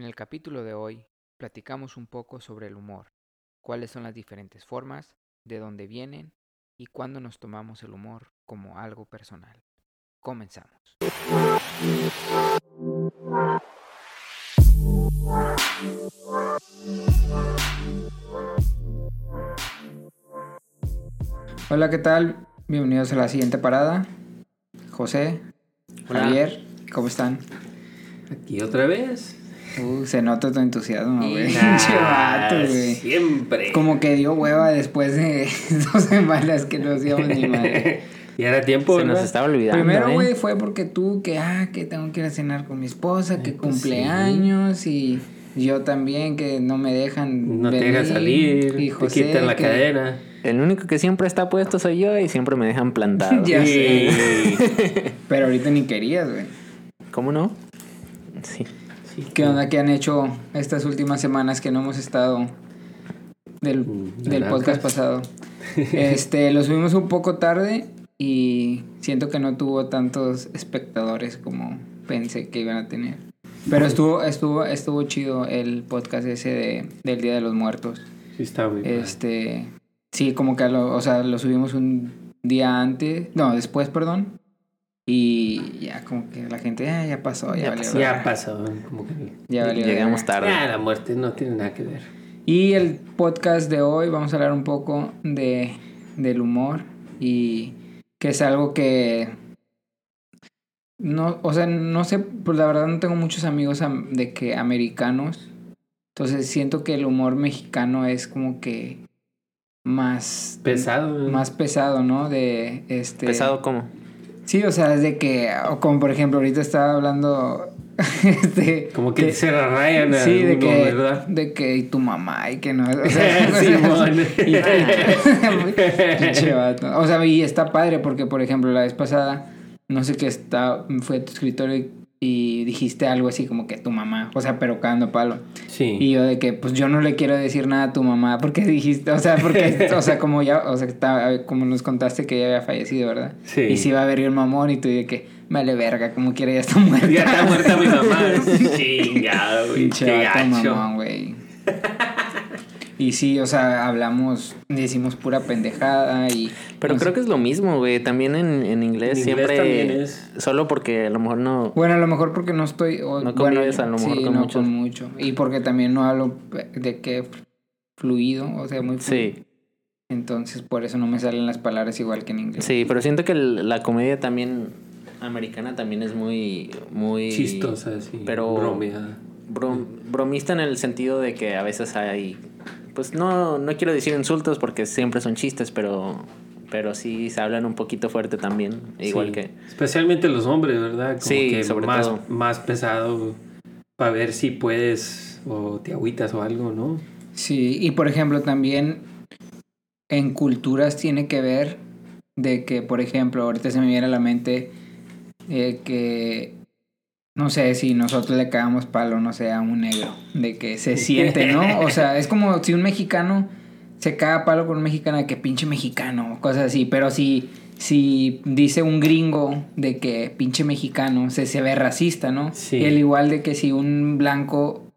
En el capítulo de hoy platicamos un poco sobre el humor, cuáles son las diferentes formas, de dónde vienen y cuándo nos tomamos el humor como algo personal. Comenzamos. Hola, ¿qué tal? Bienvenidos a la siguiente parada. José, Hola. Javier, ¿cómo están? Aquí otra vez. Uh, se nota tu entusiasmo, güey. Ah, Pinche vato, güey. Siempre. Como que dio hueva después de dos semanas que no hacíamos ni madre. y era tiempo, Se nos estaba olvidando. Primero, ¿eh? güey, fue porque tú, que, ah, que tengo que ir a cenar con mi esposa, que pues cumpleaños y yo también, que no me dejan No te dejan salir, y te José, quitan la que- cadena. El único que siempre está puesto soy yo y siempre me dejan plantado. Ya Sí. Pero ahorita ni querías, güey. ¿Cómo no? Sí. Sí. ¿Qué onda que han hecho estas últimas semanas que no hemos estado del, Mm, del podcast pasado? Este, lo subimos un poco tarde y siento que no tuvo tantos espectadores como pensé que iban a tener. Pero estuvo, estuvo, estuvo chido el podcast ese de, del Día de los Muertos. Sí, está muy padre. Este, sí, como que lo, o sea, lo subimos un día antes, no, después, perdón. Y ya como que la gente, "Ah, ya pasó, ya, Ya valió pasó. Ya verga". pasó. Como que... Ya valió Llegamos tarde. Ya, la muerte no tiene nada que ver. Y el podcast de hoy vamos a hablar un poco de del humor y que es algo que no, o sea, no sé, pues la verdad no tengo muchos amigos am- de que americanos. Entonces siento que el humor mexicano es como que más Pesado. ¿no? más pesado, ¿no? De este ¿Pesado cómo? Sí, o sea, es de que o como por ejemplo ahorita estaba hablando este Como que de- se rayan a Sí, de que, ¿verdad? de que y tu mamá y que no. O sea, vato. O sea, y está padre porque, por ejemplo, la vez pasada, no sé qué está, fue a tu escritorio y, y dijiste algo así como que tu mamá, o sea, pero cagando palo. Sí. Y yo de que, pues yo no le quiero decir nada a tu mamá porque dijiste, o sea, porque, o sea, como ya, o sea, como nos contaste que ella había fallecido, ¿verdad? Sí. Y si iba a ver el mamón y tú de que, vale verga, como quiera, ya está muerta. Ya está muerta mi mamá. Chingado, güey. Qué gacho. mamón, güey. Y sí, o sea, hablamos, decimos pura pendejada y... Pero no creo sé. que es lo mismo, güey. También en, en inglés En inglés siempre... es. Solo porque a lo mejor no... Bueno, a lo mejor porque no estoy... o- No bueno, convives a lo mejor sí, con no muchos. con mucho. Y porque también no hablo de que fluido, o sea, muy fluido. Sí, Entonces, por eso no me salen las palabras igual que en inglés. sí, pero siento que la comedia también americana también es muy... muy Chistosa, sí. Pero- Bromeada. brom- bromista en el sentido de que a veces hay... Pues no, no quiero decir insultos porque siempre son chistes, pero... Pero sí se hablan un poquito fuerte también. Igual Sí. que... Especialmente los hombres, ¿verdad? Como Sí, que sobre más, todo. más pesado para ver si puedes o te agüitas o algo, ¿no? Sí, y por ejemplo también en culturas tiene que ver de que, por ejemplo, ahorita se me viene a la mente eh, que, no sé, si nosotros le cagamos palo, no sé, a un negro, de que se siente, ¿no? O sea, es como si un mexicano se caga palo con un mexicano de que pinche mexicano, cosas así, pero si... Si dice un gringo de que pinche mexicano, se, se ve racista, ¿no? Sí. El igual de que si un blanco...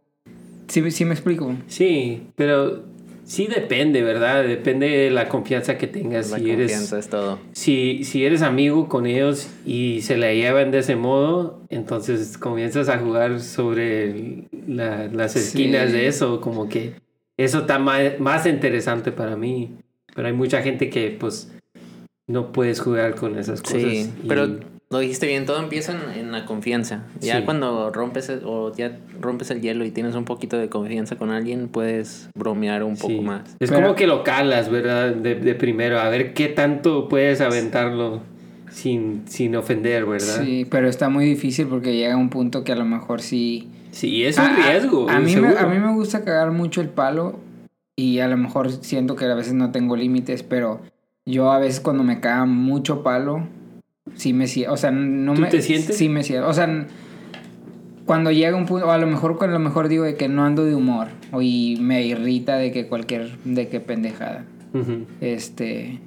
¿Sí, sí me explico? Sí, pero sí depende, ¿verdad? Depende de la confianza que tengas. La si eres, confianza es todo. si, si eres amigo con ellos y se la llevan de ese modo, entonces comienzas a jugar sobre la- las esquinas Sí. de eso, como que eso está más, más interesante para mí. Pero hay mucha gente que pues no puedes jugar con esas cosas. Sí, y- pero lo dijiste bien, todo empieza en, en la confianza. Ya Sí. cuando rompes el- o ya rompes el hielo y tienes un poquito de confianza con alguien, puedes bromear un poco Sí. más. Es Pero- como que lo calas, ¿verdad? De, de primero, a ver qué tanto puedes aventarlo sin, sin ofender, ¿verdad? Sí, pero está muy difícil porque llega un punto que a lo mejor sí... Sí, es un A- riesgo. A, mí me, a mí me gusta cagar mucho el palo y a lo mejor siento que a veces no tengo límites, pero yo a veces cuando me caga mucho palo, sí me siento... O sea, no ¿Tú me... te sientes? Sí me siento. O sea, cuando llega un punto, o a lo mejor cuando a lo mejor digo de que no ando de humor o y me irrita de que cualquier... de que pendejada. Este...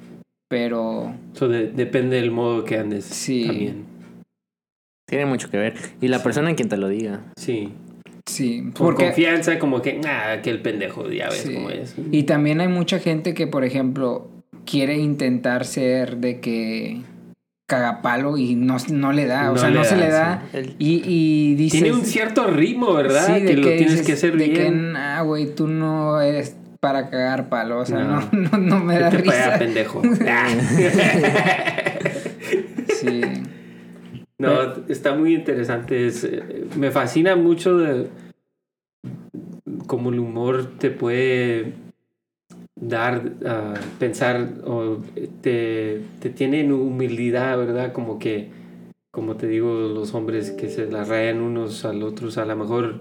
Pero... So, de- depende del modo que andes. Sí. También. Tiene mucho que ver. Y la persona en quien te lo diga. Sí. Sí, Por porque confianza, como que, ah, que el pendejo, ya ves Sí. cómo es. Y también hay mucha gente que, por ejemplo, quiere intentar ser de que cagapalo y no, no le da, o No sea, no se le da. Y, y dices... Tiene un cierto ritmo, ¿verdad? Sí, de que, lo tienes dices- que hacer de bien. que, ah, güey, tú no eres para cagar palo, o sea, no, No. no, no, me da para allá, risa. pendejo. Sí, no, está muy interesante. es, eh, me fascina mucho de cómo el humor te puede dar a pensar o te, te tiene en humildad, ¿verdad? Como que, como te digo, los hombres que se la rayan unos al otros, a lo mejor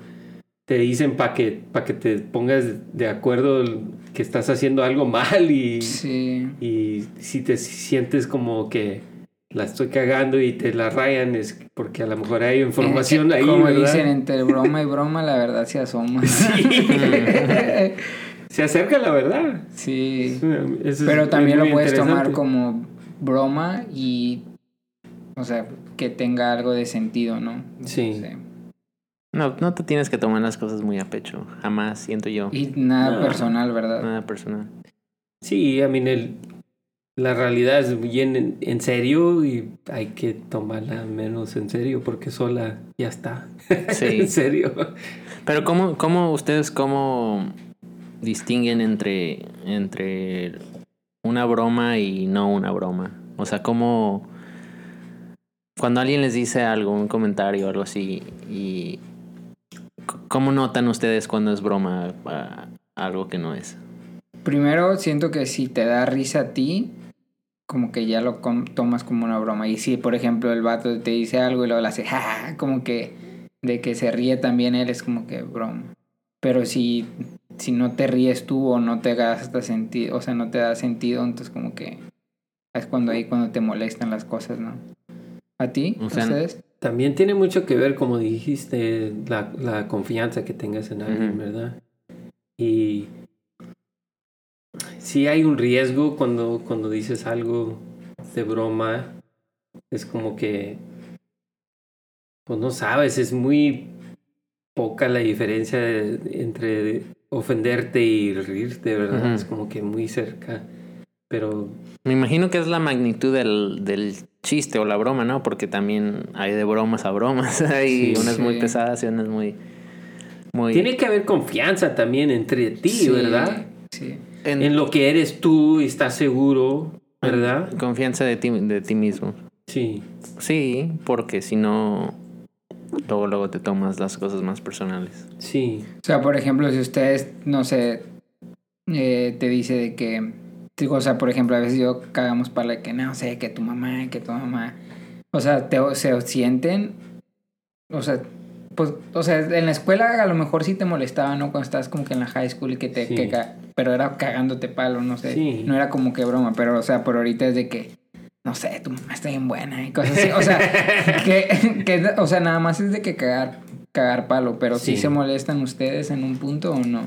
te dicen para que, pa que te pongas de acuerdo que estás haciendo algo mal y, sí. y si te sientes como que la estoy cagando y te la rayan es porque a lo mejor hay información Eh, ahí, Como ¿verdad? dicen, entre broma y broma, la verdad se asoma. Se acerca la verdad. sí. Eso es- Pero es también lo puedes tomar como broma y, o sea, que tenga algo de sentido, ¿no? Sí. No, no te tienes que tomar las cosas muy a pecho. Jamás, siento yo. Y nada No. personal, ¿verdad? Nada personal. Sí, a mí el, la realidad es bien en, en serio y hay que tomarla menos en serio porque sola ya está. Sí. en serio. Pero ¿cómo, cómo ustedes cómo distinguen entre, entre una broma y no una broma? O sea, ¿cómo... Cuando alguien les dice algo, un comentario o algo así, y ¿cómo notan ustedes cuando es broma algo que no es? Primero, siento que si te da risa a ti, como que ya lo tomas como una broma. Y si, por ejemplo, el vato te dice algo y luego le hace, "Ja, ja, ja", como que de que se ríe también él, es como que broma. Pero si, si no te ríes tú o no te das hasta sentido, o sea, no te da sentido, entonces como que es cuando ahí cuando te molestan las cosas, ¿no? ¿A ti? O sea, ¿Ustedes? También tiene mucho que ver, como dijiste, la, la confianza que tengas en alguien. ¿verdad? Y sí hay un riesgo cuando, cuando dices algo de broma. Es como que, pues no sabes, es muy poca la diferencia de- entre ofenderte y reírte, ¿verdad? Es como que muy cerca. Pero Me imagino que es la magnitud del, del chiste o la broma, ¿no? Porque también hay de bromas a bromas. Hay Sí, unas muy pesadas y unas muy... muy tiene que haber confianza también entre ti, Sí, ¿verdad? Sí. en- en lo que eres tú y estás seguro, ¿verdad? Confianza de ti, de ti mismo. Sí. Sí, porque si no, luego, luego te tomas las cosas más personales. Sí. O sea, por ejemplo, si ustedes, no sé, eh, te dice de que, digo, o sea, por ejemplo, a veces yo cagamos para la que no sé, que tu mamá, que tu mamá, o sea, te, se sienten, o sea, pues, o sea, en la escuela a lo mejor sí te molestaba, ¿no? Cuando estabas como que en la high school y que te, Sí. que pero era cagándote palo, no sé, Sí. no era como que broma, pero, o sea, por ahorita es de que, no sé, tu mamá está bien buena y cosas así, o sea, que, que, o sea, nada más es de que cagar, cagar palo, pero si Sí. se molestan ustedes en un punto o no.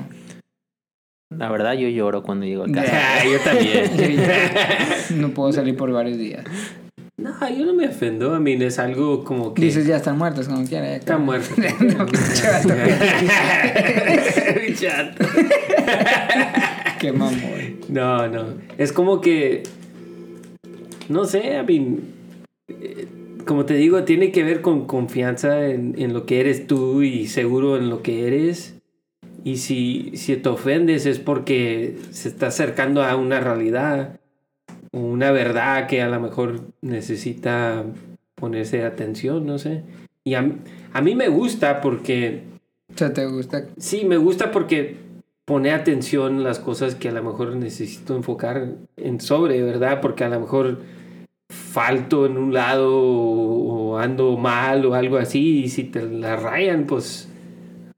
La verdad, yo lloro cuando llego a casa. Yo también. No puedo salir por varios días. no, yo no me ofendo. A mí es algo como que. Dices, ya están muertos, como quiera. ya Está acá. muerto. No, pinche vato. Chato. Qué mamón. No, no. Es como que. No sé, a mí. eh, Como te digo, tiene que ver con confianza en, en lo que eres tú y seguro en lo que eres. Y si, si te ofendes es porque se está acercando a una realidad, una verdad que a lo mejor necesita ponerse atención, no sé. Y a, mí- a mí me gusta porque sea, ¿te gusta? Sí, me gusta porque pone atención las cosas que a lo mejor necesito enfocar en sobre, ¿verdad? Porque a lo mejor falto en un lado o, o ando mal o algo así y si te la rayan, pues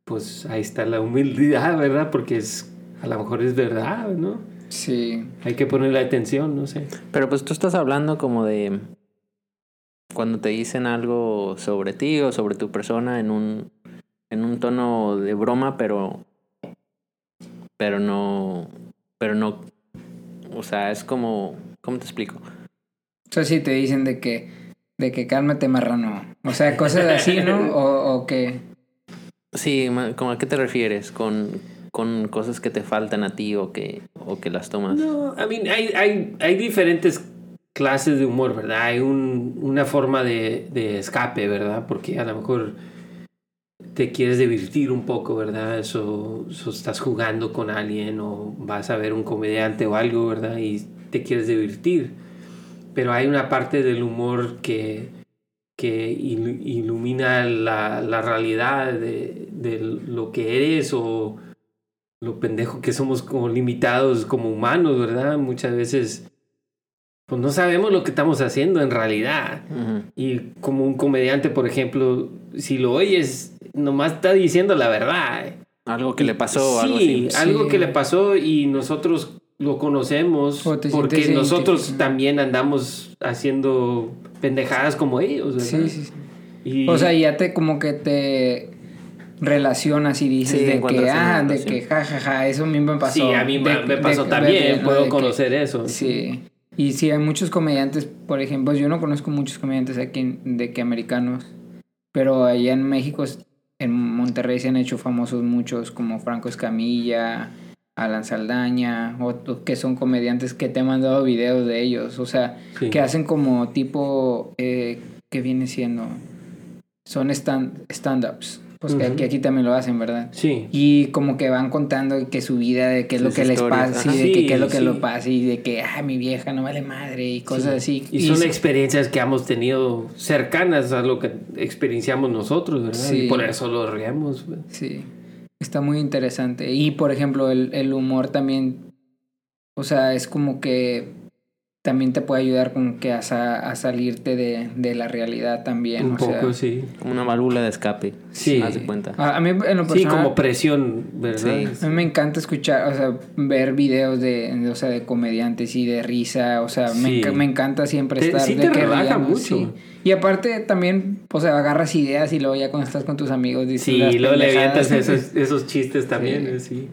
pues ahí está la humildad, ¿verdad? Porque es a lo mejor es verdad, ¿no? Sí. Hay que ponerle atención, no sé. Pero pues tú estás hablando como de cuando te dicen algo sobre ti o sobre tu persona en un en un tono de broma, pero pero no pero no o sea, es como ¿cómo te explico? O sea, si te dicen de que, de que cálmate marrano. O sea, cosas así, ¿no? O, o que, Sí, ¿cómo a qué te refieres? ¿Con, con cosas que te faltan a ti o que, o que las tomas? No, I mean, hay, hay, hay diferentes clases de humor, ¿verdad? Hay un, una forma de, de escape, ¿verdad? Porque a lo mejor te quieres divertir un poco, ¿verdad? Eso, eso, estás jugando con alguien o vas a ver un comediante o algo, ¿verdad? Y te quieres divertir. Pero hay una parte del humor que, que ilumina la, la realidad de, de, lo que eres o lo pendejo que somos como limitados como humanos, ¿verdad? Muchas veces pues no sabemos lo que estamos haciendo en realidad. Y como un comediante, por ejemplo, si lo oyes, nomás está diciendo la verdad. Algo que le pasó, algo así. algo que le pasó y nosotros lo conocemos porque nosotros también andamos haciendo pendejadas como ellos, ¿verdad? Sí, sí, O sea, ya te como que te relacionas y dices de que, ah, de que, jajaja, eso a mí me pasó. Sí, a mí me, pasó también, puedo conocer eso. Sí. Y sí, hay muchos comediantes, por ejemplo, yo no conozco muchos comediantes aquí de que americanos, pero allá en México, en Monterrey se han hecho famosos muchos como Franco Escamilla, Alan Saldaña, o, que son comediantes que te han mandado videos de ellos, o sea, que hacen como tipo, eh, que viene siendo? Son stand-ups. Pues que, aquí también lo hacen, ¿verdad? Sí. Y como que van contando que su vida, de qué es lo que les pasa, sí, de qué es lo que lo pasa y de que, ah, mi vieja no vale madre y cosas así. Y, son experiencias que hemos tenido cercanas a lo que experienciamos nosotros, ¿verdad? Y por eso lo reamos. Sí. Está muy interesante. Y por ejemplo, el, el humor también, o sea, es como que también te puede ayudar con que a, a salirte de, de, la realidad también. Un poco, sí. Como una válvula de escape. Sí. De cuenta. A, mí, en lo sí, como presión, ¿verdad? A mí me encanta escuchar, o sea, ver videos de, o sea, de comediantes y de risa. O sea, me, me, encanta siempre estar. Sí, te relaja mucho. Y aparte también, o sea, agarras ideas y luego ya cuando estás con tus amigos dices. Sí, y luego le avientas esos, esos chistes también, sí.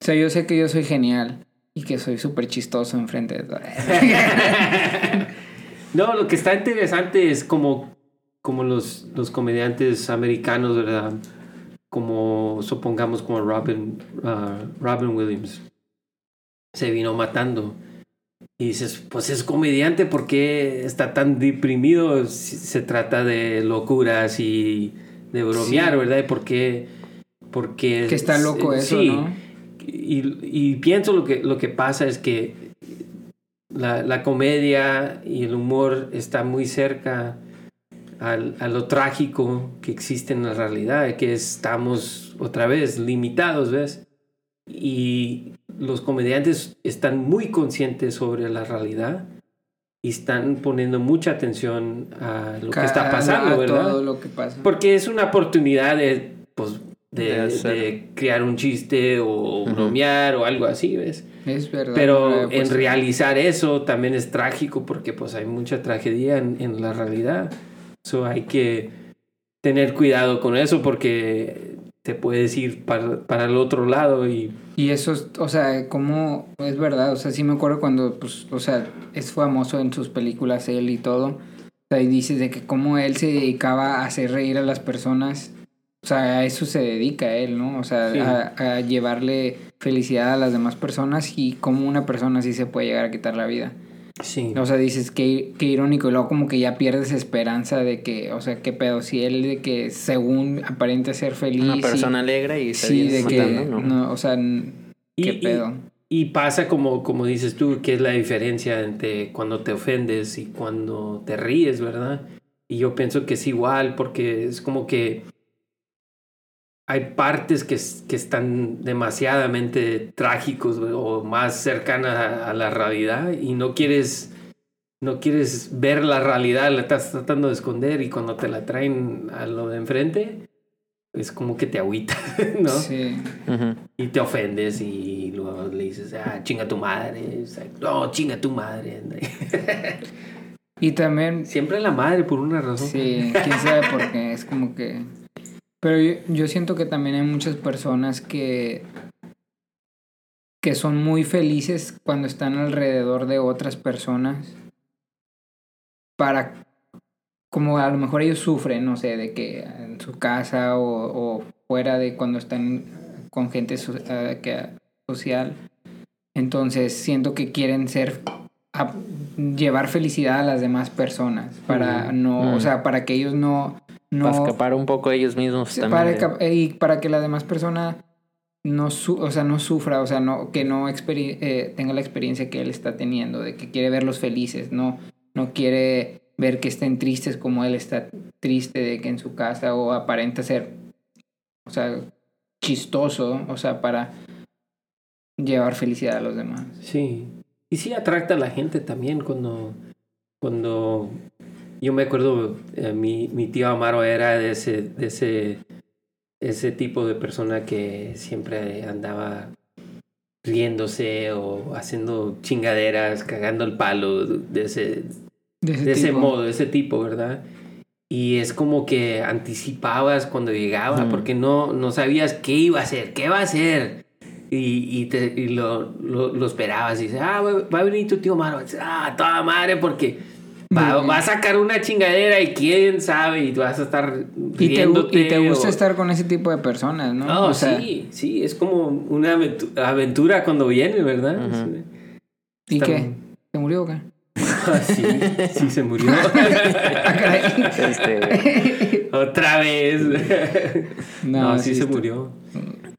O sea, yo sé que yo soy genial. Y que soy súper chistoso enfrente de todo. no, lo que está interesante es como, como los, los comediantes americanos, ¿verdad? Como supongamos como Robin, uh, Robin Williams. Se vino matando. Y dices, pues es comediante, porque está tan deprimido? Se trata de locuras y de bromear, ¿verdad? Porque, porque... Que está loco eso, ¿no? Y, pienso lo que, lo que pasa es que la, comedia y el humor está muy cerca a lo trágico que existe en la realidad, que estamos otra vez limitados, ¿ves? Y los comediantes están muy conscientes sobre la realidad y están poniendo mucha atención a lo que está pasando, ¿verdad? lo que pasa. Porque es una oportunidad de pues, de, crear un chiste o bromear o algo así, ¿ves? Es verdad. Pero en realizar eso también es trágico porque pues hay mucha tragedia en, la realidad. So hay que tener cuidado con eso porque te puedes ir para, para el otro lado y... Y eso, es, o sea, como es verdad, o sea, sí me acuerdo cuando, pues, o sea, es famoso en sus películas él y todo. O sea, y dices de que como él se dedicaba a hacer reír a las personas o sea, a eso se dedica él, ¿no? O sea, a, llevarle felicidad a las demás personas y cómo una persona así se puede llegar a quitar la vida. Sí. O sea, dices, qué, qué irónico. Y luego como que ya pierdes esperanza de que, o sea, qué pedo. Si él de que según aparente ser feliz. Una persona alegre y sí, de que, ¿no? O sea, qué pedo. Y pasa como, como dices tú, que es la diferencia entre cuando te ofendes y cuando te ríes, ¿verdad? Y yo pienso que es igual porque es como que hay partes que, que están demasiadamente trágicos o más cercanas a, la realidad y no quieres no quieres ver la realidad, la estás tratando de esconder y cuando te la traen a lo de enfrente es como que te agüita, ¿no? Sí. Y te ofendes y luego le dices, ah, chinga tu madre, no, chinga tu madre. y también... Siempre la madre por una razón. Sí, quién sabe por qué, es como que pero yo, siento que también hay muchas personas que, que son muy felices cuando están alrededor de otras personas para como a lo mejor ellos sufren, no sé, de que en su casa o, o fuera de cuando están con gente eh, que, social. Entonces siento que quieren ser a llevar felicidad a las demás personas para no, o sea, para que ellos no, no para escapar un poco ellos mismos también. Para y para que la demás persona no o sea, no sufra, o sea, no que no eh, tenga la experiencia que él está teniendo de que quiere verlos felices, no no quiere ver que estén tristes como él está triste de que en su casa o aparenta ser o sea, chistoso, o sea, para llevar felicidad a los demás. Sí. Y sí atracta a la gente también cuando, cuando yo me acuerdo, eh, mi, mi tío Amaro era de ese, de ese, ese tipo de persona que siempre andaba riéndose o haciendo chingaderas, cagando el palo de ese, de ese, modo, de ese tipo, ¿verdad? Y es como que anticipabas cuando llegaba, porque no, no sabías qué iba a hacer, qué va a hacer. Y, y, te, y lo, lo, lo, esperabas y dices, ah, va a venir tu tío Maro. Ah, toda madre, porque va, va, a sacar una chingadera y quién sabe, y tú vas a estar riéndote. Y te, gusta estar con ese tipo de personas, ¿no? No, sí, sí, es como una aventura cuando viene, ¿verdad? ¿Y qué? ¿Se murió o qué? sí, sí se murió. este, otra vez. No, sí, se murió.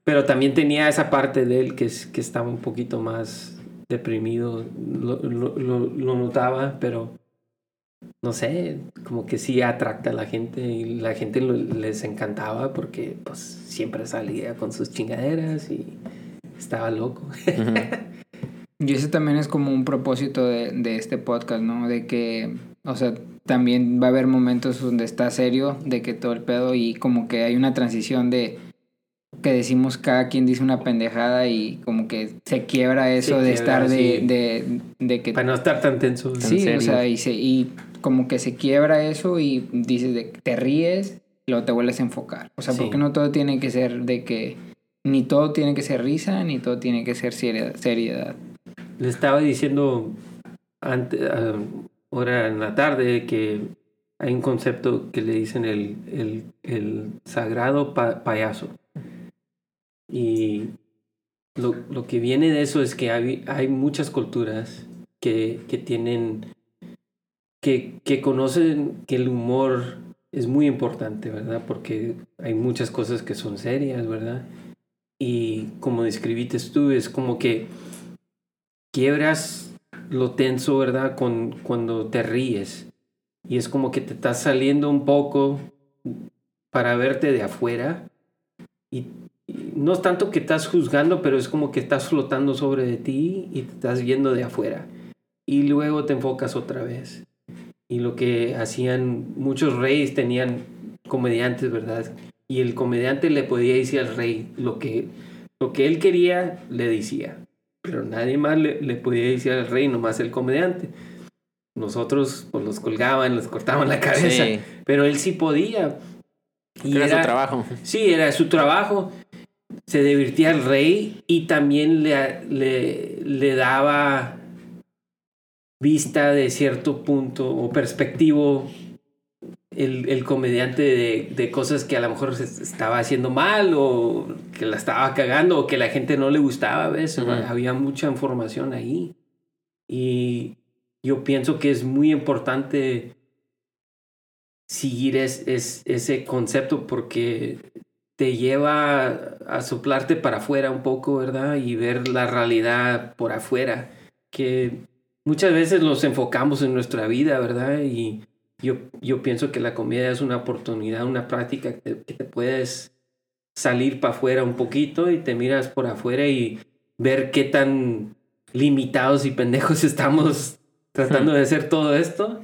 Pero también tenía esa parte de él que, que estaba un poquito más deprimido. Lo, lo, notaba, pero no sé, como que sí atracta a la gente y la gente les encantaba porque pues siempre salía con sus chingaderas y estaba loco. Y ese también es como un propósito de, de, este podcast, ¿no? De que, o sea, también va a haber momentos donde está serio, de que todo el pedo y como que hay una transición de que decimos cada quien dice una pendejada y como que se quiebra eso de estar de, de, de, que... Para no estar tan tenso. Sí, o sea, y, se, y como que se quiebra eso y dices de te ríes y luego te vuelves a enfocar. O sea, porque no todo tiene que ser de que... Ni todo tiene que ser risa, ni todo tiene que ser seriedad le estaba diciendo antes, ahora en la tarde que hay un concepto que le dicen el, el, el sagrado payaso. Y lo, lo, que viene de eso es que hay, hay muchas culturas que, que tienen, que, que conocen que el humor es muy importante, ¿verdad? Porque hay muchas cosas que son serias, ¿verdad? Y como describiste tú, es como que quiebras lo tenso, ¿verdad? Con, cuando te ríes. Y es como que te estás saliendo un poco para verte de afuera. Y, no es tanto que estás juzgando, pero es como que estás flotando sobre de ti y te estás viendo de afuera. Y luego te enfocas otra vez. Y lo que hacían muchos reyes tenían comediantes, ¿verdad? Y el comediante le podía decir al rey lo que, lo que él quería, le decía pero nadie más le, le podía decir al rey, nomás el comediante. Nosotros pues los colgaban, les cortaban la cabeza, pero él sí podía. Y era, su trabajo. Sí, era su trabajo. Se divertía al rey y también le, le, le daba vista de cierto punto o perspectivo el, el comediante de, de, cosas que a lo mejor se estaba haciendo mal o que la estaba cagando o que la gente no le gustaba, ¿ves? Había mucha información ahí. Y yo pienso que es muy importante seguir es, es, ese concepto porque te lleva a soplarte para afuera un poco, ¿verdad? Y ver la realidad por afuera, que muchas veces nos enfocamos en nuestra vida, ¿verdad? Y yo, yo pienso que la comedia es una oportunidad, una práctica que te, puedes salir para afuera un poquito y te miras por afuera y ver qué tan limitados y pendejos estamos tratando de hacer todo esto.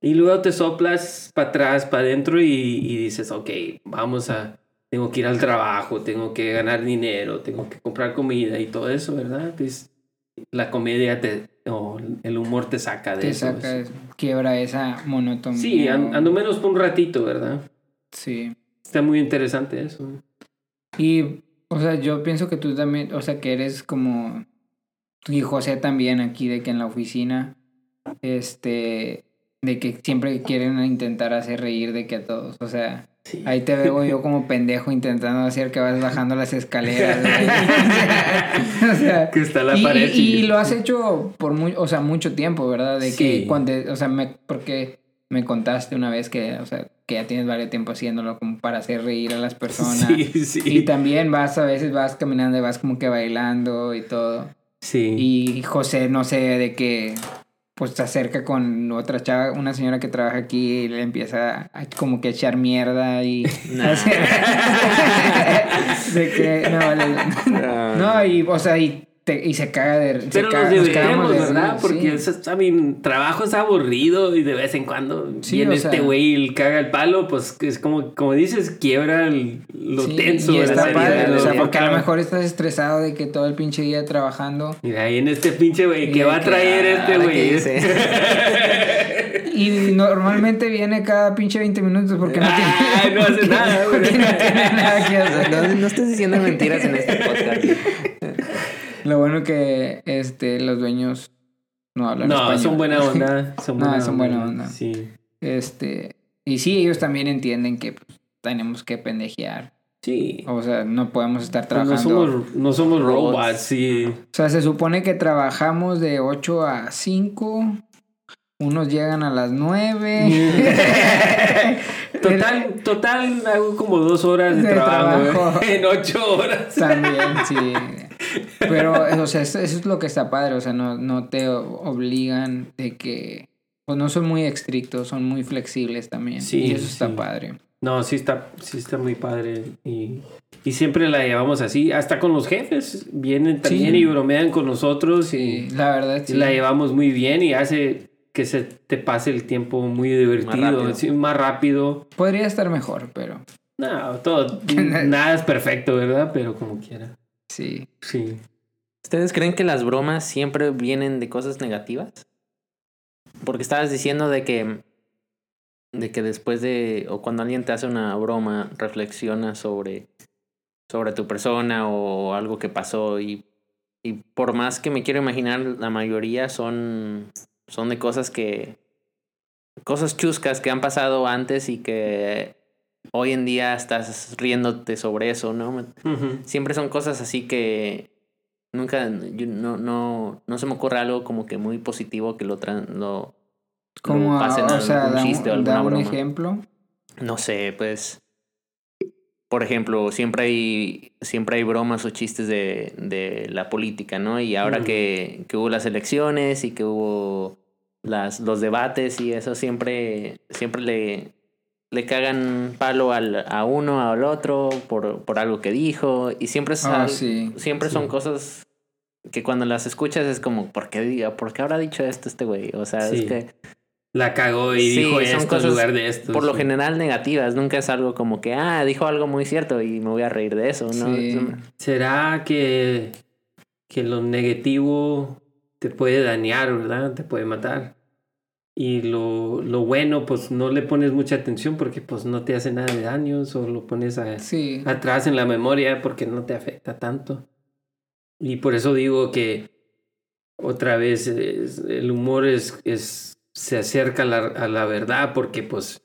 Y luego te soplas para atrás, para adentro y, y, dices, ok, vamos a, tengo que ir al trabajo, tengo que ganar dinero, tengo que comprar comida y todo eso, ¿verdad? Pues la comedia te, o el humor te saca de eso. Saca, quiebra esa monotonía. Sí, ando menos por un ratito, ¿verdad? Sí. Está muy interesante eso. Y, o sea, yo pienso que tú también, o sea, que eres como, y José también aquí, de que en la oficina, este, de que siempre quieren intentar hacer reír de que a todos, o sea, ahí te veo yo como pendejo intentando hacer que vas bajando las escaleras. o sea, que está la y, pared. y- y lo has hecho por muy, o sea, mucho tiempo, ¿verdad? De que Sí. cuando, o sea, me, porque me contaste una vez que, o sea, que ya tienes varios tiempo haciéndolo como para hacer reír a las personas. Sí, sí. Y también vas, a veces vas caminando y vas como que bailando y todo. sí. Y José, no sé, de que pues se acerca con otra chava, una señora que trabaja aquí y le empieza a como que echar mierda y de que no. No, y o sea, y, te- y se caga de se Pero caga- nos nos deberíamos, de ¿verdad? Porque sí. eso a mi trabajo es aburrido y de vez en cuando Sí, viene o sea- este güey y caga el palo, pues es como, como dices, quiebra el- lo Sí, tenso y o sea, porque a lo mejor estás estresado de que todo el pinche día trabajando Mira, ahí en este pinche güey, Y ¿qué va a traer ah, este ¿Ahora güey? y normalmente viene cada pinche 20 minutos porque no tiene, Ay, no hace nada, no tiene nada que hacer. No, no estés diciendo mentiras en este podcast. Lo bueno que este los dueños no hablan No, español. son buena onda. Son No, buena son buena onda. Sí. Este, y sí, ellos también entienden que pues, tenemos que pendejear. Sí. O sea, no podemos estar Pues no trabajando. somos, no somos Robots. robots, sí. O sea, se supone que trabajamos de 8 a 5. Unos llegan a las 9. Total, total, hago como dos horas de, De trabajo, trabajo. en ocho horas. También, sí. Pero, o sea, eso, eso es lo que está padre. O sea, no, no te obligan de que. Pues no son muy estrictos, son muy flexibles también. Sí, y eso está sí. padre. No, sí está, sí está muy padre. Y, y siempre la llevamos así. Hasta con los jefes. Vienen también Sí. y bromean con nosotros. Sí, Y, la verdad, sí. la llevamos muy bien y hace que se te pase el tiempo muy divertido. rápido. sí, más rápido. Podría estar mejor, pero No, todo. nada es perfecto, ¿verdad? Pero como quiera. Sí. Sí. ¿Ustedes creen que las bromas siempre vienen de cosas negativas? Porque estabas diciendo de que de que después de o cuando alguien te hace una broma reflexiona sobre sobre tu persona o algo que pasó y y por más que me quiero imaginar la mayoría son son de cosas que cosas chuscas que han pasado antes y que hoy en día estás riéndote sobre eso, ¿no? Siempre son cosas así que nunca yo no no no se me ocurre algo como que muy positivo que lo lo, Como, pasen o a sea, algún da, chiste o un, alguna da un broma. ejemplo. no sé pues por ejemplo siempre hay siempre hay bromas o chistes de, de la política no y ahora que, que hubo las elecciones y que hubo las los debates y eso siempre siempre le le cagan palo al, a uno al otro por, por algo que dijo y siempre Ah, sí. siempre Sí. son cosas que cuando las escuchas es como, ¿por qué, diga, ¿por qué habrá dicho esto este güey? O sea, Sí. es que La cagó y dijo esto en lugar de esto. por lo general negativas, nunca es algo como que, ah, dijo algo muy cierto y me voy a reír de eso, ¿no? ¿Será que, que lo negativo te puede dañar, verdad? Te puede matar. Y lo, lo bueno, pues no le pones mucha atención porque pues no te hace nada de daño, solo lo pones a- Sí. atrás en la memoria porque no te afecta tanto. Y por eso digo que otra vez es- el humor es, es se acerca a la, a la verdad porque pues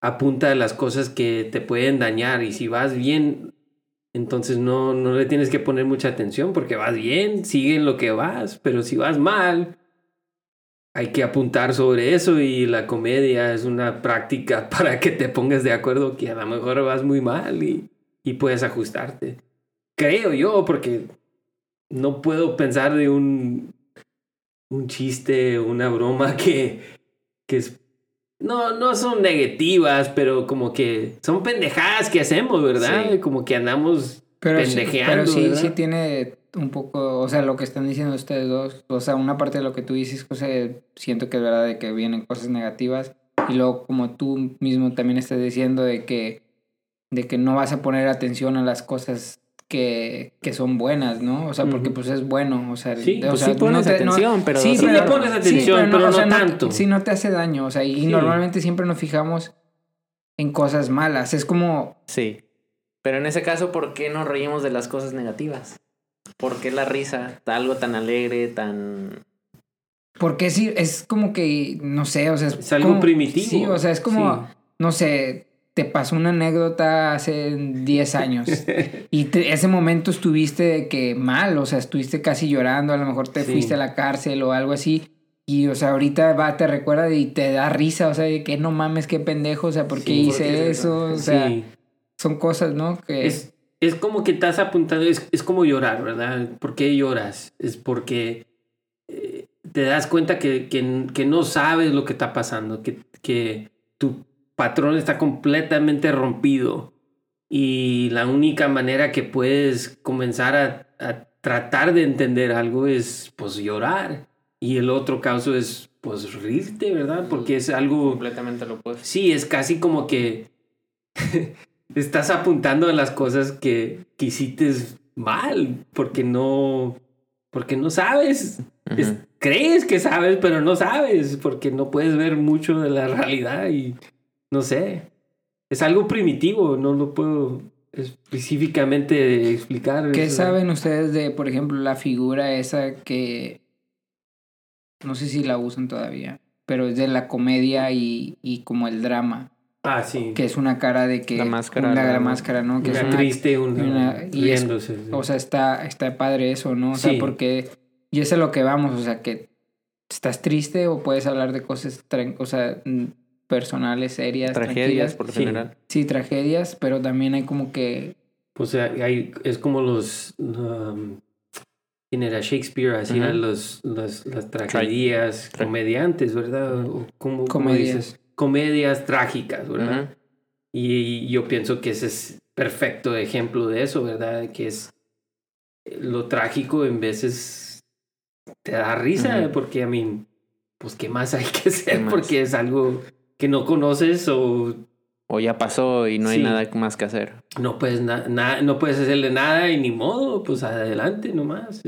apunta a las cosas que te pueden dañar y si vas bien entonces no, no le tienes que poner mucha atención porque vas bien, sigue en lo que vas, pero si vas mal, hay que apuntar sobre eso y la comedia es una práctica para que te pongas de acuerdo que a lo mejor vas muy mal y, y puedes ajustarte. Creo yo, porque no puedo pensar de un, un chiste, una broma que, que es... No, no son negativas, pero como que son pendejadas que hacemos, ¿verdad? Sí. Como que andamos Pero sí, pendejeando, pero sí, sí tiene un poco, o sea, lo que están diciendo ustedes dos, o sea, una parte de lo que tú dices, José, siento que es verdad de que vienen cosas negativas y luego como tú mismo también estás diciendo de que de que no vas a poner atención a las cosas que, que son buenas, ¿no? O sea, porque pues es bueno, o sea, Sí, o pues sea, sí pones atención, pero sí, de otra pero forma. pones atención, pero no sea, tanto. sí, no te hace daño, o sea, y Sí. normalmente siempre nos fijamos en cosas malas, es como Sí. Pero en ese caso, ¿por qué nos reímos de las cosas negativas? ¿Por qué la risa? Algo tan alegre, tan... Porque es, es como que, no sé, o sea... Es, algo primitivo. Sí, o sea, es como, no sé, te pasó una anécdota hace 10 años y ese momento estuviste de que mal, o sea, estuviste casi llorando, a lo mejor te fuiste a la cárcel o algo así. Y, o sea, ahorita va, te recuerda y te da risa, o sea, de que no mames, qué pendejo, o sea, ¿por qué hice eso? O sea, son cosas, ¿no? Que... Es, es como que estás apuntando, es, es como llorar, ¿verdad? ¿Por qué lloras? Es porque eh, te das cuenta que, que, que, no sabes lo que está pasando, que, que tu patrón está completamente rompido y la única manera que puedes comenzar a, a tratar de entender algo es pues llorar y el otro caso es pues rirte, ¿verdad? Porque es algo... Completamente lo puedes. Sí, es casi como que estás apuntando a las cosas que, que hiciste mal porque no, porque no sabes. crees que sabes, pero no sabes porque no puedes ver mucho de la realidad y no sé, es algo primitivo, no lo puedo específicamente explicar. ¿Qué saben ustedes de, por ejemplo, la figura esa que no sé si la usan todavía, pero es de la comedia y, y como el drama? Ah, sí. Que es una cara de que... La máscara. La, máscara, ¿no? Que una es una, triste, una, riéndose. o sea, está, está padre eso, ¿no? O sea, porque... Y eso es lo que vamos, o sea, que estás triste o puedes hablar de cosas, o sea, personales, serias. Tragedias, por lo general. Sí, tragedias, pero también hay como que... Pues hay, es como los... Um, ¿Quién era Shakespeare? Hacían los, las tragedias, comediantes, ¿verdad? ¿Cómo, Comedias. Comedias trágicas, ¿verdad? Y yo pienso que ese es perfecto ejemplo de eso, ¿verdad? Que es lo trágico en veces te da risa, porque a mí, pues, ¿qué más hay que hacer? Porque es algo que no conoces o... O ya pasó y no hay nada más que hacer. No puedes, nada no puedes hacerle nada y ni modo, pues adelante nomás.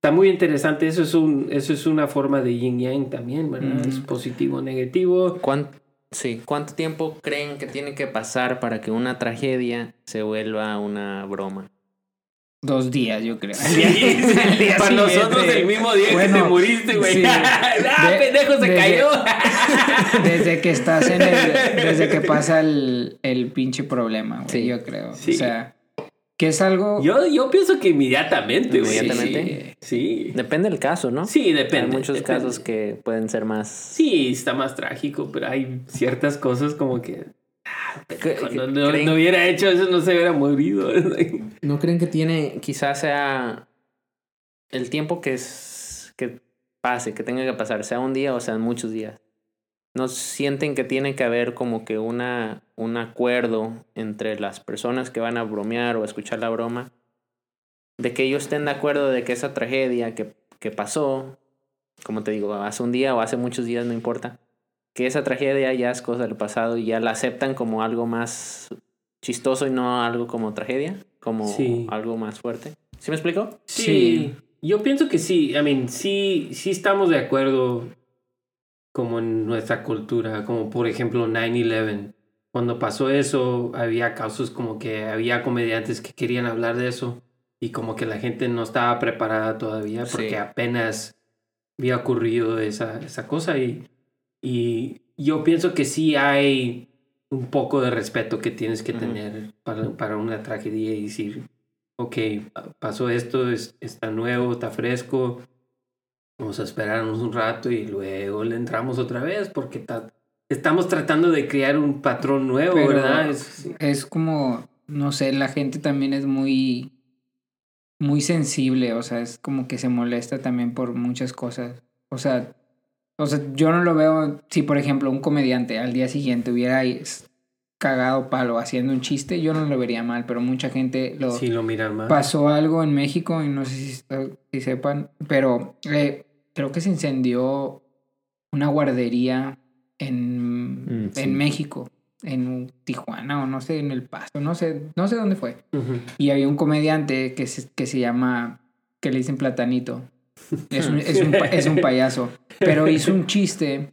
Está muy interesante, eso es, un, eso es una forma de yin yang también, ¿verdad? Es positivo, negativo. ¿Cuánto, sí, ¿cuánto tiempo creen que tiene que pasar para que una tragedia se vuelva una broma? Dos días, yo creo. Para nosotros el mismo día que te muriste, güey. ¡Ah, pendejo, se cayó! desde que estás en el... Desde que pasa el, el pinche problema, güey, yo creo. O sea, que es algo... Yo, yo pienso que inmediatamente, güey. ¿Inmediatamente? Sí. Depende del caso, ¿no? Sí, depende. Hay muchos casos que pueden ser más... Sí, está más trágico, pero hay ciertas cosas como que... Cuando no, hubiera hecho eso, no se hubiera morido. ¿No creen que tiene, quizás sea el tiempo que, es, que pase, que tenga que pasar, sea un día o sean muchos días? ¿No sienten que tiene que haber como que una, un acuerdo entre las personas que van a bromear o a escuchar la broma? De que ellos estén de acuerdo de que esa tragedia que, que pasó, como te digo, hace un día o hace muchos días, no importa, que esa tragedia ya es cosa del pasado y ya la aceptan como algo más chistoso y no algo como tragedia, como algo más fuerte. ¿Sí me explico? Sí. Yo pienso que sí, I mean, sí, sí estamos de acuerdo como en nuestra cultura, como por ejemplo 9-11. Cuando pasó eso, había casos como que había comediantes que querían hablar de eso y como que la gente no estaba preparada todavía porque apenas había ocurrido esa, esa cosa y y yo pienso que sí hay un poco de respeto que tienes que tener para, para, una tragedia y decir, ok, pasó esto, es, está nuevo, está fresco, vamos a esperarnos un rato y luego le entramos otra vez porque estamos tratando de crear un patrón nuevo, ¿verdad? Es, es como, no sé, la gente también es muy, muy sensible, o sea, es como que se molesta también por muchas cosas. O sea, o sea, yo no lo veo, si por ejemplo un comediante al día siguiente hubiera cagado palo haciendo un chiste, yo no lo vería mal, pero mucha gente lo... Sí, lo miran mal. Pasó algo en México, y no sé si, si sepan, pero eh, creo que se incendió una guardería en, mm, en México, en Tijuana o no sé, en El Paso, no sé, no sé dónde fue. Y había un comediante que se, que se llama, que le dicen Platanito. Es un, es un, es un payaso. Pero hizo un chiste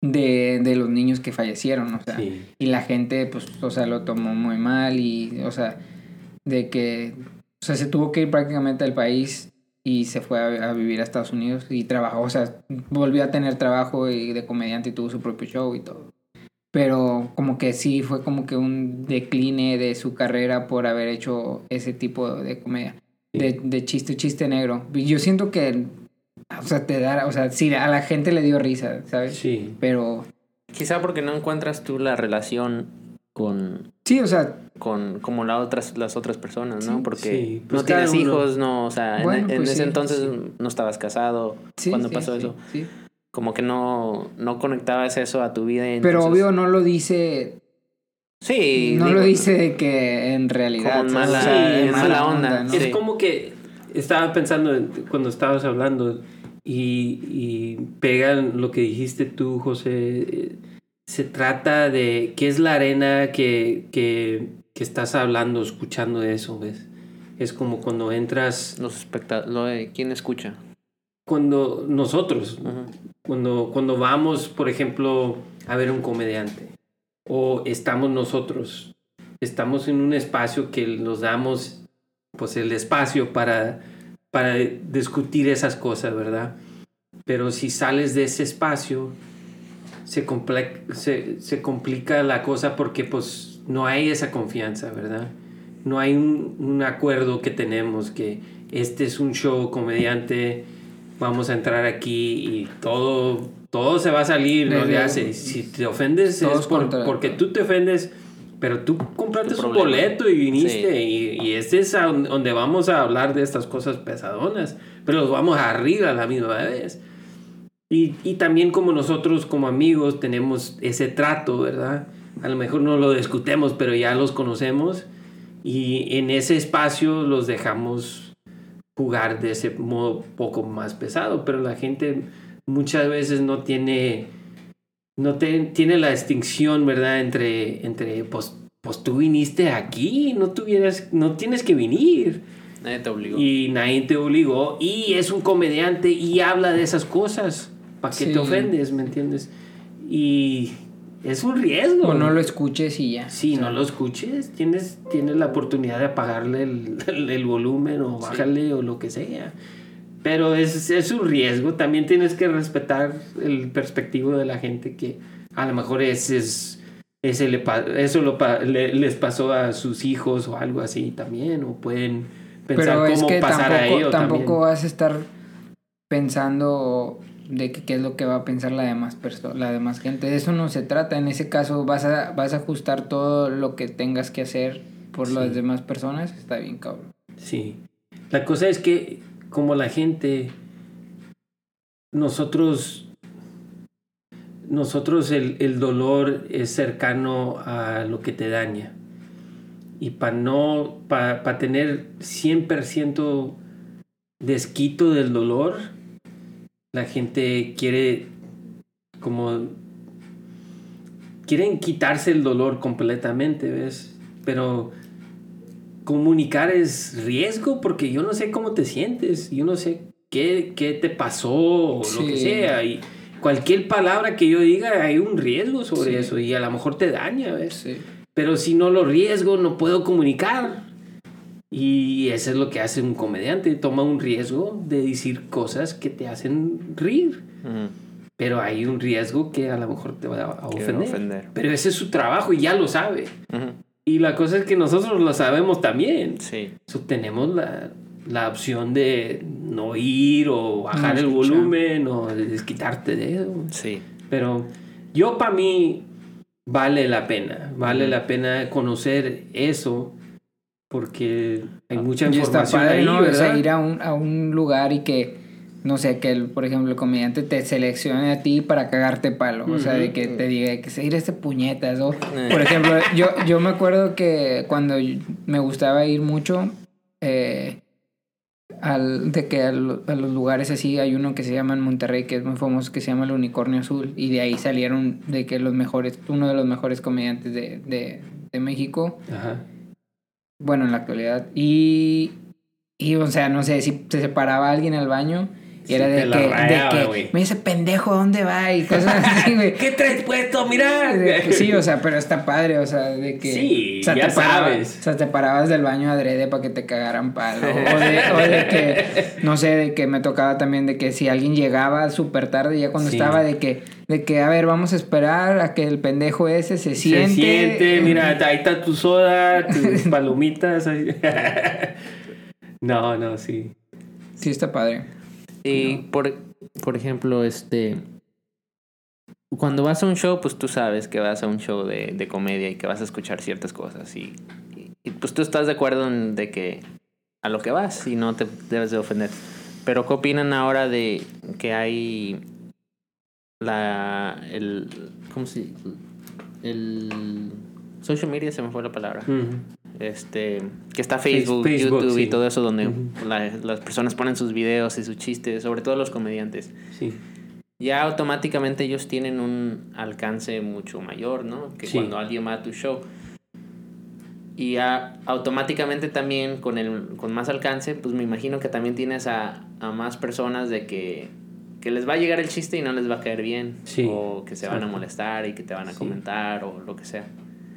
de, de los niños que fallecieron, o sea. Y la gente, pues, o sea, lo tomó muy mal y, o sea, de que, o sea, se tuvo que ir prácticamente al país y se fue a, a vivir a Estados Unidos y trabajó, o sea, volvió a tener trabajo y de comediante y tuvo su propio show y todo. Pero como que sí fue como que un decline de su carrera por haber hecho ese tipo de comedia. De, de chiste, chiste negro. Yo siento que, o sea, te da, o sea, sí, a la gente le dio risa, ¿sabes? Sí. Pero Quizá porque no encuentras tú la relación con, sí, o sea, con como la otras, las otras personas, ¿no? Sí, Porque sí, pues no tienes uno- hijos, no, o sea, en- Bueno, en, pues ese sí, entonces sí. no estabas casado. sí. cuando sí, pasó sí, eso, sí. como que no, no conectabas eso a tu vida. Pero obvio no lo dice, Sí, no digo, lo dice de que en realidad. Como mala- mala onda, ¿no? Sí. Es como que estaba pensando en- cuando estabas hablando y, y pegan lo que dijiste tú, José. Se trata de qué es la arena que, que, que estás hablando, escuchando eso, ¿ves? Es como cuando entras, Los espectadores, ¿quién escucha? cuando nosotros, cuando, cuando vamos, por ejemplo, a ver un comediante, o estamos nosotros, estamos en un espacio que nos damos, pues el espacio para, para discutir esas cosas, ¿verdad? Pero si sales de ese espacio, se, comple- se, se complica la cosa porque pues no hay esa confianza, ¿verdad? No hay un, un acuerdo que tenemos que este es un show comediante, vamos a entrar aquí y todo, todo se va a salir, no le Desde- hace. Si te ofendes Todos es por- porque tú te ofendes, pero tú compraste un boleto y viniste Sí. y, y este es a don- donde vamos a hablar de estas cosas pesadonas, pero los vamos a arriba a la misma vez. Y, y también como nosotros como amigos tenemos ese trato, ¿verdad? A lo mejor no lo discutemos, pero ya los conocemos y en ese espacio los dejamos jugar de ese modo poco más pesado, pero la gente muchas veces no tiene no te- tiene la distinción, ¿verdad? Entre entre pues, pues tú viniste aquí, no tuvieras no tienes que venir Nadie te obligó. y nadie te obligó y es un comediante y habla de esas cosas. ¿Para qué Sí. te ofendes? ¿Me entiendes? Y es un riesgo. O no lo escuches y ya. O sea, no lo escuches, tienes, tienes la oportunidad de apagarle el, el- el volumen o bajarle o lo que sea. Pero es, es un riesgo. También tienes que respetar el perspectivo de la gente que a lo mejor ese es, ese le, eso lo le- les pasó a sus hijos o algo así también. O pueden pensar Pero cómo es que pasar a tampoco, ello tampoco también. vas a estar pensando de que qué es lo que va a pensar la demás persona, la demás gente. De eso no se trata. En ese caso vas a, vas a ajustar todo lo que tengas que hacer por Sí. las demás personas. Está bien, cabrón. Sí. La cosa es que como la gente, nosotros, nosotros el, el dolor es cercano a lo que te daña. Y para no, para tener 100% desquito del dolor, la gente quiere como quieren quitarse el dolor completamente, ¿ves? Pero comunicar es riesgo porque yo no sé cómo te sientes, yo no sé qué, qué te pasó o lo que sea. Y cualquier palabra que yo diga hay un riesgo sobre Sí. eso y a lo mejor te daña, ¿ves? Sí. Pero si no lo riesgo, no puedo comunicar. Y eso es lo que hace un comediante, toma un riesgo de decir cosas que te hacen reír. Ujú. Pero hay un riesgo que a lo mejor te va a ofender. ofender. Pero ese es su trabajo y ya lo sabe. Y la cosa es que nosotros lo sabemos también. Sí. So, tenemos la, la opción de no ir o bajar No el volumen o de desquitarte de eso. Sí. Pero yo para mí vale la pena, vale la pena conocer eso porque hay mucha Y está información padre, ahí, ¿no? O sea, ¿verdad? ir a un, a un lugar y que, no sé, que el, por ejemplo el comediante te seleccione a ti para cagarte palo. O sea, de que te diga que se ir este puñetas. O, por ejemplo, yo, yo me acuerdo que cuando me gustaba ir mucho, eh, al, de que al- a, los lugares así hay uno que se llama en Monterrey, que es muy famoso, que se llama el Unicornio Azul. Y de ahí salieron de que los mejores, uno de los mejores comediantes de, de, de México. Ajá. Bueno, en la actualidad. Y, y, o sea, no sé, si se separaba alguien al baño Y era de que, rayaba, de me dice pendejo, ¿a dónde va? Y cosas así, güey. ¿Qué traes puesto? Mira. Sí, o sea, pero está padre, o sea, de que... Sí, o sea, ya te sabes. O sea, te parabas del baño adrede para que te cagaran palo. O de, o de que, no sé, de que me tocaba también de que si alguien llegaba súper tarde, ya cuando Sí. estaba, de que, de que, a ver, vamos a esperar a que el pendejo ese se siente. Se siente, mira, ahí está tu soda, tus palomitas. no, no, sí. Sí, está padre. Y por, por ejemplo, este. Cuando vas a un show, pues tú sabes que vas a un show de, de comedia y que vas a escuchar ciertas cosas. Y, y- y, pues tú estás de acuerdo en de que a lo que vas y no te debes de ofender. Pero ¿qué opinan ahora de que hay la. el. ¿Cómo se El. Social media se me fue la palabra. Este, que está Facebook, Facebook, YouTube y todo eso donde la- las personas ponen sus videos y sus chistes, sobre todo los comediantes. Sí. Ya automáticamente ellos tienen un alcance mucho mayor, ¿no? Que Sí. cuando alguien va a tu show. Y ya automáticamente también con el con más alcance, pues me imagino que también tienes a, a más personas de que, que les va a llegar el chiste y no les va a caer bien. Sí. O que se van a molestar y que te van a Sí. comentar o lo que sea.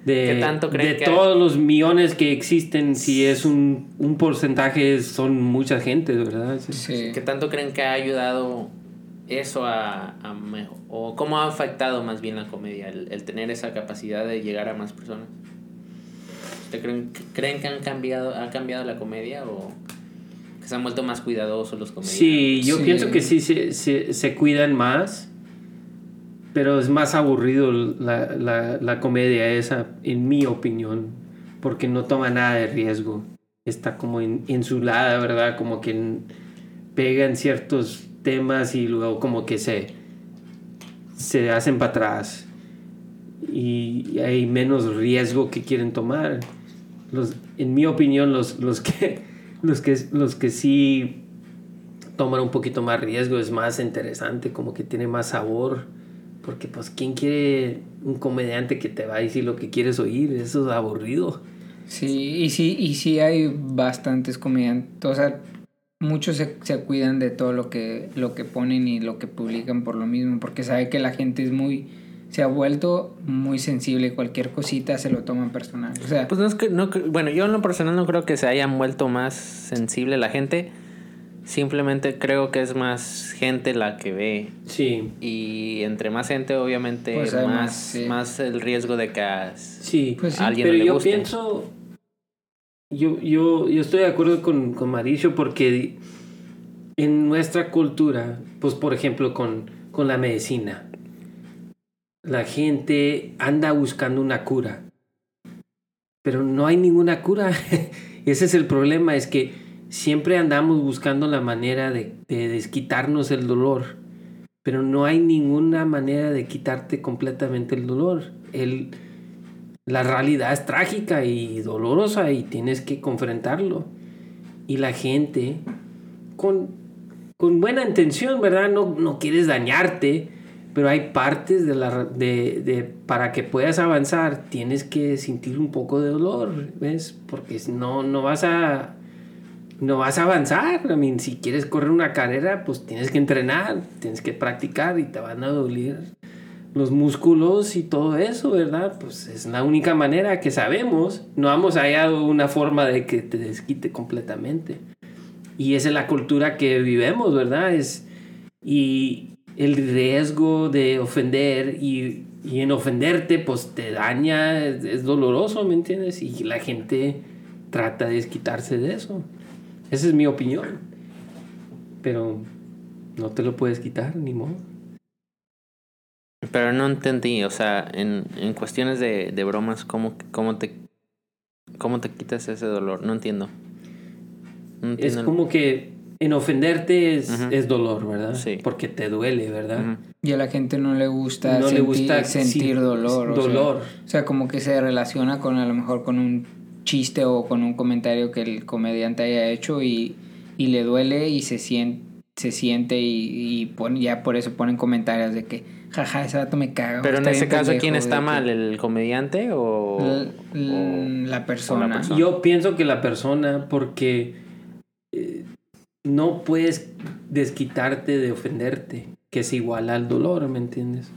De, ¿Qué tanto creen de que- todos los millones que existen, si es un, un porcentaje, son mucha gente, ¿verdad? Sí. Sí. ¿Qué tanto creen que ha ayudado eso a, a mejo- o cómo ha afectado más bien la comedia, el, el tener esa capacidad de llegar a más personas? ¿Ustedes creen, creen que han cambiado, ha cambiado la comedia o que se han vuelto más cuidadosos los comediantes? Sí, yo Sí. pienso que sí se, se, se cuidan más, pero es más aburrido la, la, la comedia esa, en mi opinión, porque no toma nada de riesgo. Está como en, insulada, ¿verdad? Como que pegan ciertos temas y luego como que se, se hacen para atrás. Y, y hay menos riesgo que quieren tomar. Los, en mi opinión, los, los, que, los, que, los que sí toman un poquito más riesgo es más interesante, como que tiene más sabor. Porque pues, ¿quién quiere un comediante que te va a decir lo que quieres oír? Eso es aburrido. Sí, y sí, y sí hay bastantes comediantes, o sea, muchos se, se cuidan de todo lo que, lo que ponen y lo que publican por lo mismo, porque sabe que la gente es muy, se ha vuelto muy sensible, cualquier cosita se lo toman personal, o sea, Pues no es que, no, bueno, yo en lo personal no creo que se hayan vuelto más sensible la gente. Simplemente creo que es más gente la que ve. Sí, Y entre más gente, obviamente, Pues más, más, sí. más el riesgo de que a- sí. Pues sí. a alguien Pero no le yo guste. pienso, yo, yo, yo estoy de acuerdo con, con Mauricio porque en nuestra cultura, pues por ejemplo con, con la medicina, la gente anda buscando una cura, pero no hay ninguna cura. Ese es el problema, es que siempre andamos buscando la manera de, de desquitarnos el dolor, pero no hay ninguna manera de quitarte completamente el dolor. El, la realidad es trágica y dolorosa y tienes que confrontarlo. Y la gente, con, con buena intención, ¿verdad? No, no quieres dañarte, pero hay partes de la, de, de, para que puedas avanzar, tienes que sentir un poco de dolor, ¿ves? Porque no, no vas a... No vas a avanzar. I mean, si quieres correr una carrera, pues tienes que entrenar, tienes que practicar y te van a doler los músculos y todo eso, ¿verdad? Pues es la única manera que sabemos. No hemos hallado una forma de que te desquite completamente. Y esa es la cultura que vivimos, ¿verdad? Es, y el riesgo de ofender y, y en ofenderte, pues te daña, es, es doloroso, ¿me entiendes? Y la gente trata de desquitarse de eso. Esa es mi opinión. Pero no te lo puedes quitar, ni modo. Pero no entendí, o sea, en, en cuestiones de, de bromas, ¿cómo, cómo, te, ¿cómo te quitas ese dolor? No entiendo. No Es entiendo como que en ofenderte es, es dolor, ¿verdad? Sí. Porque te duele, ¿verdad? Y a la gente no le gusta, No le sentir, gusta sentir dolor, o sea, dolor. o sea, como que se relaciona con a lo mejor con un chiste o con un comentario que el comediante haya hecho y, y le duele y se siente se siente y, y pone- ya por eso ponen comentarios de que jaja ese dato me caga Pero en ese caso, pendejo", ¿quién está que mal? ¿El comediante o...? l- l- o- la persona. Yo pienso que la persona, porque no puedes desquitarte de ofenderte, que es igual al dolor, ¿me entiendes?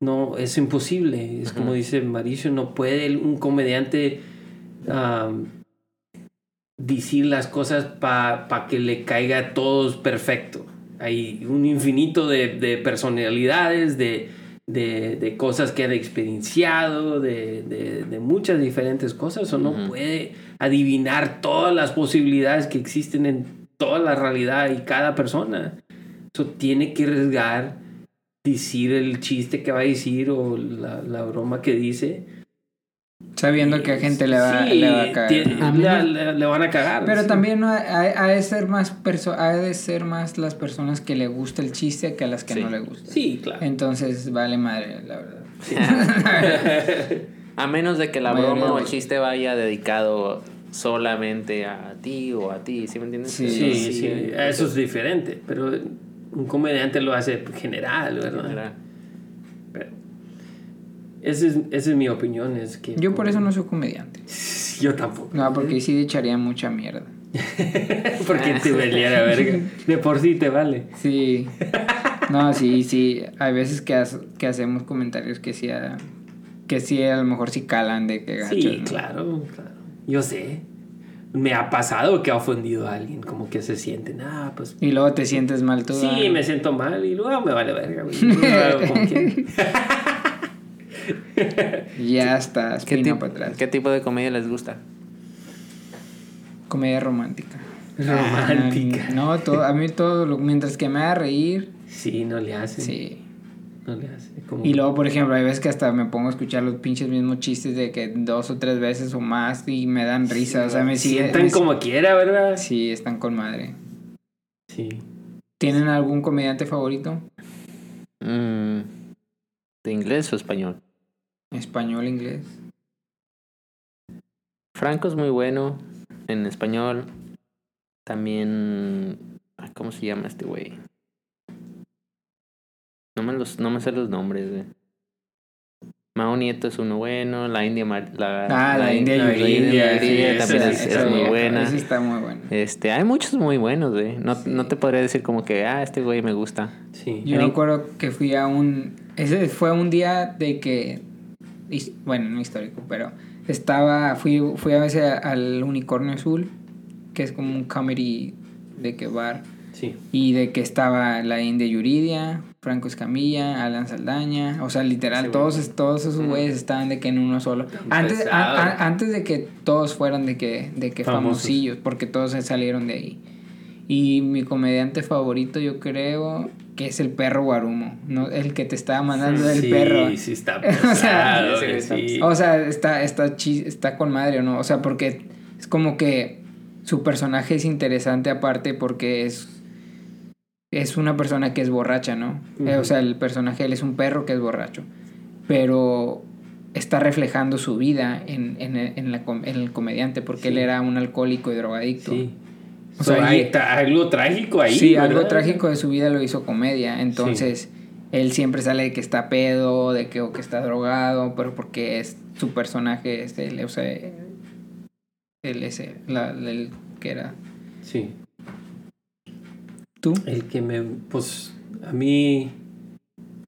No, es imposible. Es como dice Mauricio, no puede un comediante um, decir las cosas para que le caiga a todos perfecto. Hay un infinito de, de personalidades, de, de, de, cosas que han experienciado, de, de muchas diferentes cosas. O no puede adivinar todas las posibilidades que existen en toda la realidad y cada persona. Eso tiene que arriesgar decir el chiste que va a decir o la, la broma que dice. Sabiendo que a gente le va, le va a cagar. le, van a cagar. Pero también ha, de ser más perso ha de ser más las personas que le gusta el chiste que a las que no le gusta. Sí, claro. Entonces vale madre, la verdad. a menos de que la broma o el chiste vaya dedicado solamente a ti o a ti, ¿sí me entiendes? Sí, sí, sí, eso es diferente, pero un comediante lo hace general, ¿verdad? esa es, esa es mi opinión, es que... Yo por eso no soy comediante. Yo tampoco. No, porque sí echaría mucha mierda. porque te valiera verga. De por sí te vale. Sí. No, sí, sí. Hay veces que, que hacemos comentarios que sí, que sí a lo mejor sí calan de que gachos, Sí, claro, claro. Yo sé me ha pasado que ha ofendido a alguien, como que se siente, ah, pues... Y luego te sientes mal tú. Sí, me siento mal y luego me vale verga, ya está, ¿Qué, para atrás. ¿Qué tipo de comedia les gusta? Comedia romántica. Romántica. no, todo, a mí todo, lo, mientras que me haga reír. Sí, no le hace. Sí. No le hace. Y luego, por ejemplo, hay veces que hasta me pongo a escuchar los pinches mismos chistes de que dos o tres veces o más y me dan risa. o sea, me siguen. Sientan como quiera, ¿verdad? Sí, están con madre. Sí. ¿Tienen algún comediante favorito? Mm, ¿De inglés o español? Español, inglés. Franco es muy bueno. En español. También. ¿Cómo se llama este güey? No me, los, no me sé los nombres, güey. Mao Nieto es uno bueno, la India la, ah, la, India, la, India, también es, muy buena. Esa está muy buena. Este, hay muchos muy buenos, güey. No, no te podría decir como que, ah, este güey me gusta. Sí. Yo me acuerdo que fui a un ese fue un día de que bueno, no histórico, pero estaba fui fui a veces al Unicornio Azul, que es como un comedy de que bar. Sí. Y de que estaba la India Yuridia, Franco Escamilla, Alan Saldaña, o sea, literal, todos, todos esos güeyes estaban de que en uno solo. Antes, antes de que todos fueran de que, de que famosillos, porque todos salieron de ahí. Y mi comediante favorito, yo creo, que es el perro Guarumo, ¿no? El que te estaba mandando el perro. Sí, sí, está o sea, o sea, está, está, está con madre, ¿o no? O sea, porque es como que su personaje es interesante aparte porque es es una persona que es borracha, ¿no? Eh, o sea, el personaje, él es un perro que es borracho. Pero está reflejando su vida en, en, en, la, en el comediante, porque él era un alcohólico y drogadicto. Sí. O sea, hay algo trágico ahí. Sí, algo trágico de su vida lo hizo comedia. Entonces, él siempre sale de que está pedo, de que, o que está drogado, pero porque es su personaje, es él, o sea, él es el que era. Sí. ¿Tú? El que me, pues, a mí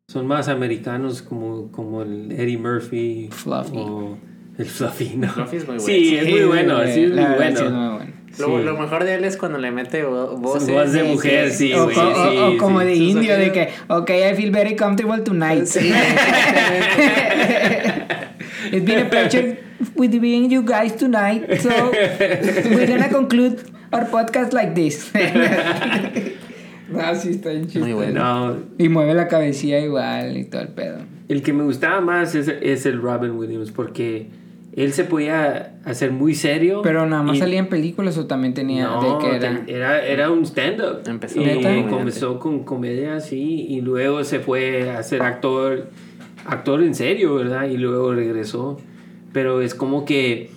son más americanos como, como el Eddie Murphy. Fluffy. O el Fluffy, ¿no? Fluffy es muy bueno. Sí, es muy bueno, sí, es muy bueno. Sí es muy bueno. Lo, lo, mejor de él es cuando le mete voces. Voz de mujer, sí, o, güey. O, o, como de indio, de que, ok, I feel very comfortable tonight. It's been a pleasure with being you guys tonight. So we're gonna conclude our podcast like this. Ah, sí, está bien chido. Muy bueno. Y mueve la cabecilla igual y todo el pedo. El que me gustaba más es, es el Robin Williams porque él se podía hacer muy serio. Pero nada más salía en películas o también tenía no, de que era... era... era un stand-up. Empezó y comenzó con comedia así y luego se fue a ser actor, actor en serio, ¿verdad? Y luego regresó. Pero es como que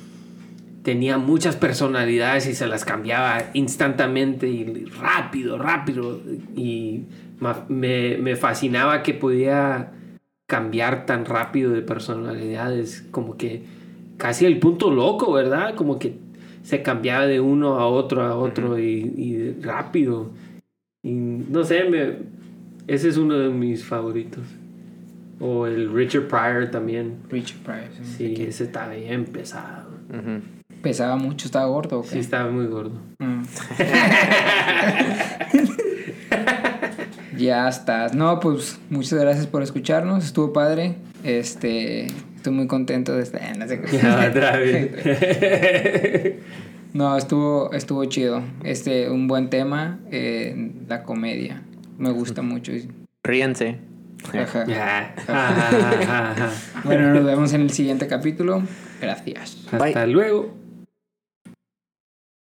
tenía muchas personalidades y se las cambiaba instantáneamente y rápido, rápido. Y me, me fascinaba que podía cambiar tan rápido de personalidades, como que casi el punto loco, ¿verdad? Como que se cambiaba de uno a otro a otro y, rápido. Y no sé, me, ese es uno de mis favoritos. O el Richard Pryor también. Richard Pryor. Sí, ese está bien pesado. ¿Pesaba mucho? ¿Estaba gordo o qué? Sí, estaba muy gordo. Mm. ya estás. No, pues muchas gracias por escucharnos. Estuvo padre. Este, estoy muy contento de estar. No, sé qué. Ya, otra vez. no, estuvo, estuvo chido. Este, un buen tema, eh, la comedia. Me gusta mucho. Ríense. Ajá. Ya. Ajá, ajá, ajá. Bueno, nos vemos en el siguiente capítulo. Gracias. Hasta luego.